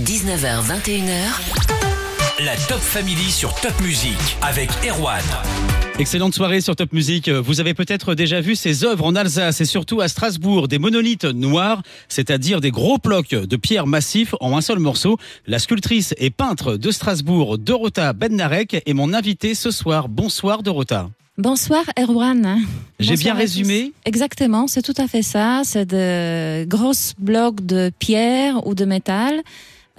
19h, 21h. La Top Family sur Top Music avec Erwan. Excellente soirée sur Top Music. Vous avez peut-être déjà vu ces œuvres en Alsace et surtout à Strasbourg, des monolithes noirs, c'est-à-dire des gros blocs de pierre massifs en un seul morceau. La sculptrice et peintre de Strasbourg, Dorota Bednarek, est mon invitée ce soir. Bonsoir Dorota. Bonsoir Erwan. J'ai bien résumé Exactement, c'est tout à fait ça. C'est de grosses blocs de pierre ou de métal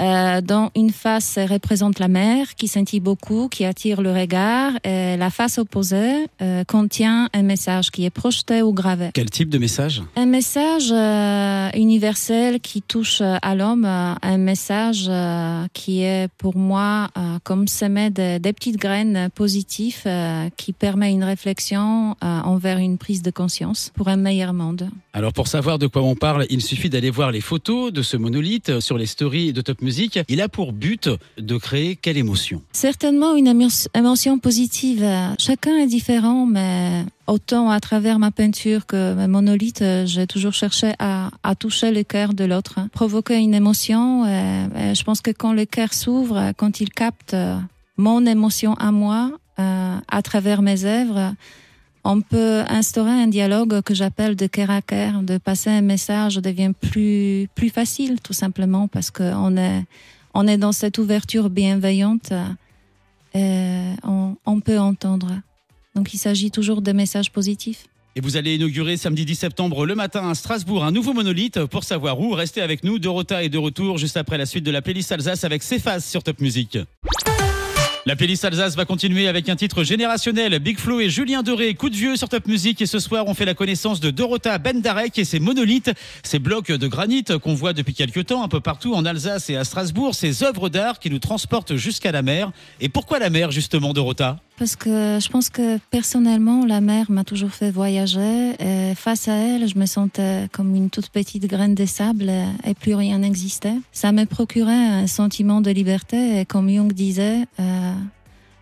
euh, dont une face représente la mer qui scintille beaucoup, qui attire le regard. Et la face opposée euh, contient un message qui est projeté ou gravé. Quel type de message? Un message euh, universel qui touche à l'homme, un message qui est pour moi comme semer des, des petites graines positives qui permet une réflexion envers une prise de conscience pour un meilleur monde. Alors pour savoir de quoi on parle, il suffit d'aller voir les photos de ce monolithe sur les stories de Top Music il a pour but de créer quelle émotion? Certainement une émotion positive. Chacun est différent, mais autant à travers ma peinture que monolithe, j'ai toujours cherché à, toucher le cœur de l'autre, provoquer une émotion. je pense que quand le cœur s'ouvre, quand il capte mon émotion à moi, euh, à travers mes œuvres, on peut instaurer un dialogue que j'appelle de cœur à cœur, de passer un message devient plus plus facile tout simplement parce qu'on est on est dans cette ouverture bienveillante et on, on peut entendre. Donc il s'agit toujours de messages positifs. Et vous allez inaugurer samedi 10 septembre le matin à Strasbourg un nouveau monolithe. Pour savoir où, restez avec nous. Dorota est de retour juste après la suite de la playlist Alsace avec Cephas sur Top Music. La playlist Alsace va continuer avec un titre générationnel. Big Flo et Julien Doré, coup de vieux sur Top Music. Et ce soir, on fait la connaissance de Dorota Bendarek et ses monolithes, ces blocs de granit qu'on voit depuis quelques temps un peu partout en Alsace et à Strasbourg, ces œuvres d'art qui nous transportent jusqu'à la mer. Et pourquoi la mer, justement, Dorota? Parce que je pense que personnellement, la mer m'a toujours fait voyager. Et face à elle, je me sentais comme une toute petite graine de sable et plus rien n'existait. Ça me procurait un sentiment de liberté et comme Jung disait, euh,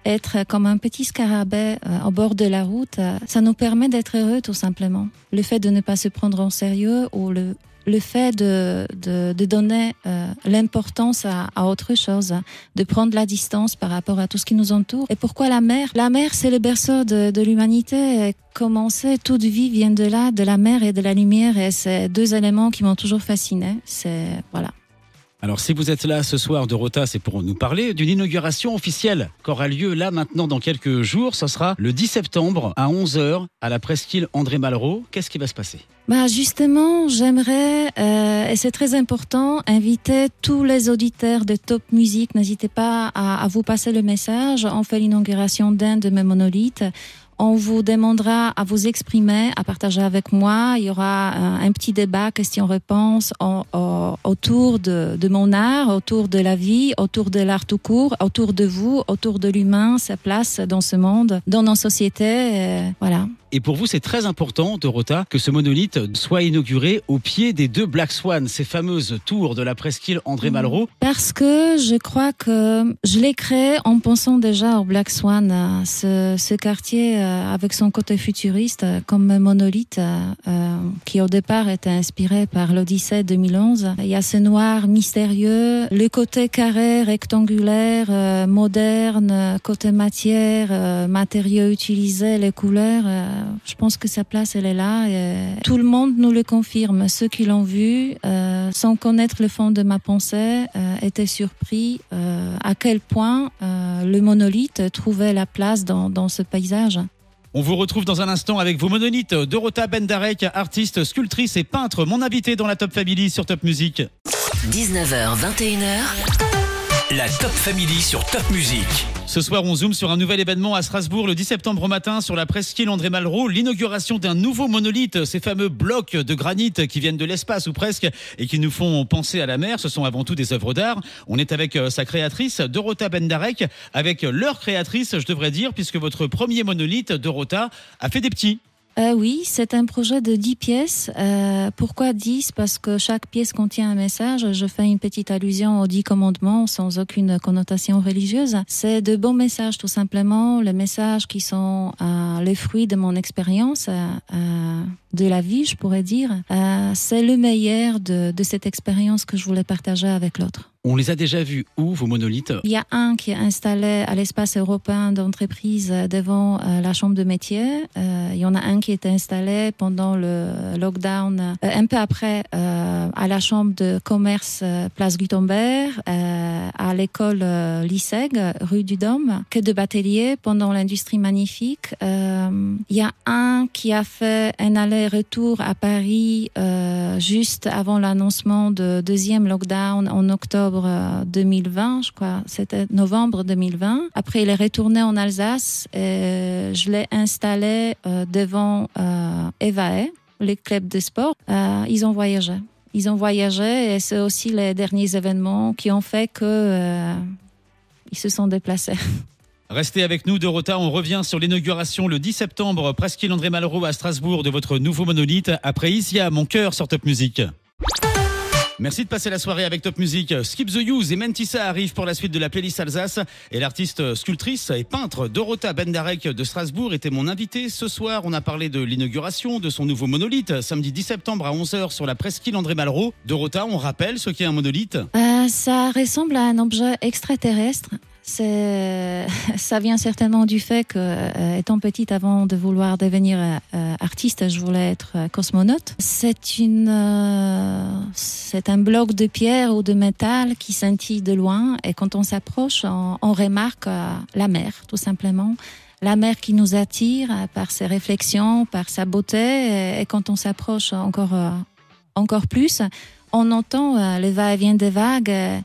être comme un petit scarabée euh, au bord de la route, euh, ça nous permet d'être heureux tout simplement. Le fait de ne pas se prendre en sérieux ou le, le fait de, de, de donner euh, l'importance à, à, autre chose, de prendre la distance par rapport à tout ce qui nous entoure. Et pourquoi la mer? La mer, c'est le berceau de, de l'humanité. Sait, toute vie vient de là, de la mer et de la lumière. Et c'est deux éléments qui m'ont toujours fasciné. C'est voilà. Alors si vous êtes là ce soir de Rota, c'est pour nous parler d'une inauguration officielle qui aura lieu là maintenant dans quelques jours. Ce sera le 10 septembre à 11h à la presqu'île André Malraux. Qu'est-ce qui va se passer? Bah justement, j'aimerais, euh, et c'est très important, inviter tous les auditeurs de Top Music. N'hésitez pas à, à, vous passer le message. On fait l'inauguration d'un de mes monolithes. On vous demandera à vous exprimer, à partager avec moi. Il y aura un, un petit débat, questions-réponses autour de, de, mon art, autour de la vie, autour de l'art tout court, autour de vous, autour de l'humain, sa place dans ce monde, dans nos sociétés. voilà. Et pour vous, c'est très important, Dorota, que ce monolithe soit inauguré au pied des deux Black Swan, ces fameuses tours de la presqu'île André Malraux. Parce que je crois que je l'ai créé en pensant déjà au Black Swan, ce, ce quartier euh, avec son côté futuriste, comme monolithe, euh, qui au départ était inspiré par l'Odyssée 2011. Il y a ce noir mystérieux, le côté carré, rectangulaire, euh, moderne, côté matière, matériaux utilisés, les couleurs je pense que sa place, elle est là. Et tout le monde nous le confirme. Ceux qui l'ont vu, euh, sans connaître le fond de ma pensée, euh, étaient surpris euh, à quel point euh, le monolithe trouvait la place dans, dans ce paysage. On vous retrouve dans un instant avec vos monolithes. Dorota Bendarek, artiste, sculptrice et peintre, mon invité dans la Top Family sur Top Music. 19h, 21h. La Top Family sur Top Music. Ce soir, on zoome sur un nouvel événement à Strasbourg le 10 septembre matin sur la presqu'île André Malraux, l'inauguration d'un nouveau monolithe, ces fameux blocs de granit qui viennent de l'espace ou presque et qui nous font penser à la mer. Ce sont avant tout des œuvres d'art. On est avec euh, sa créatrice, Dorota Bendarek, avec leur créatrice, je devrais dire, puisque votre premier monolithe, Dorota, a fait des petits. Euh, oui, c'est un projet de 10 pièces. Euh, pourquoi 10 Parce que chaque pièce contient un message. Je fais une petite allusion aux 10 commandements sans aucune connotation religieuse. C'est de bons messages tout simplement, les messages qui sont euh, les fruits de mon expérience, de la vie, je pourrais dire. C'est le meilleur de cette expérience que je voulais partager avec l'autre. On les a déjà vus où, vos monolithes? Il y a un qui est installé à l'espace européen d'entreprise devant euh, la chambre de métier. Euh, il y en a un qui est installé pendant le lockdown, euh, un peu après, à la chambre de commerce Place Gutenberg, à l'école Lisseg, rue du Dôme, que de batelier pendant l'industrie magnifique. Il y a un qui a fait un aller-retour à Paris juste avant l'annoncement de deuxième lockdown en octobre euh, 2020, je crois, c'était novembre 2020. Après, il est retourné en Alsace et je l'ai installé euh, devant euh, Evae, les clubs de sport. Euh, ils ont voyagé. Ils ont voyagé et c'est aussi les derniers événements qui ont fait que euh, ils se sont déplacés. Restez avec nous, Dorota. On revient sur l'inauguration le 10 septembre, presqu'île André Malraux à Strasbourg, de votre nouveau monolithe. Après Isia, mon cœur sur Top Music. Merci de passer la soirée avec Top Music. Skip the Use et Mentissa arrivent pour la suite de la playlist Alsace. Et l'artiste sculptrice et peintre Dorota Bendarek de Strasbourg était mon invité. Ce soir, on a parlé de l'inauguration de son nouveau monolithe, samedi 10 septembre à 11h sur la presqu'île André Malraux. Dorota, on rappelle ce qu'est un monolithe Euh, ça ressemble à un objet extraterrestre. Ça vient certainement du fait que, euh, étant petite, avant de vouloir devenir euh, artiste, je voulais être euh, cosmonaute. C'est une, c'est un bloc de pierre ou de métal qui scintille de loin, et quand on s'approche, on, on remarque la mer, tout simplement. La mer qui nous attire par ses réflexions, par sa beauté, et, quand on s'approche encore, encore plus, on entend le va-et-vient des vagues.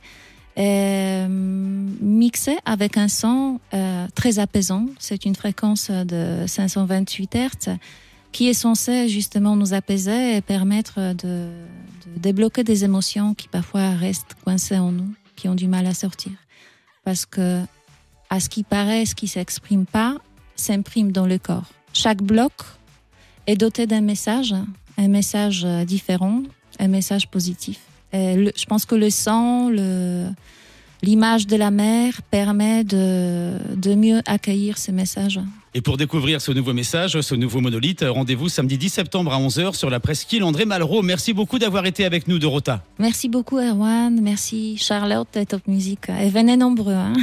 Euh, mixé avec un son euh, très apaisant. C'est une fréquence de 528 Hz qui est censée justement nous apaiser et permettre de, de débloquer des émotions qui parfois restent coincées en nous, qui ont du mal à sortir. Parce que, à ce qui paraît, ce qui s'exprime pas, s'imprime dans le corps. Chaque bloc est doté d'un message, un message différent, un message positif. Le- je pense que le sang, le, l'image de la mer permet de, de mieux accueillir ce message. Et pour découvrir ce nouveau message, ce nouveau monolithe, rendez-vous samedi 10 septembre à 11h sur la presqu'île André Malraux. Merci beaucoup d'avoir été avec nous, Dorota. Merci beaucoup Erwan, merci Charlotte et Top Music. Et venez nombreux. Hein.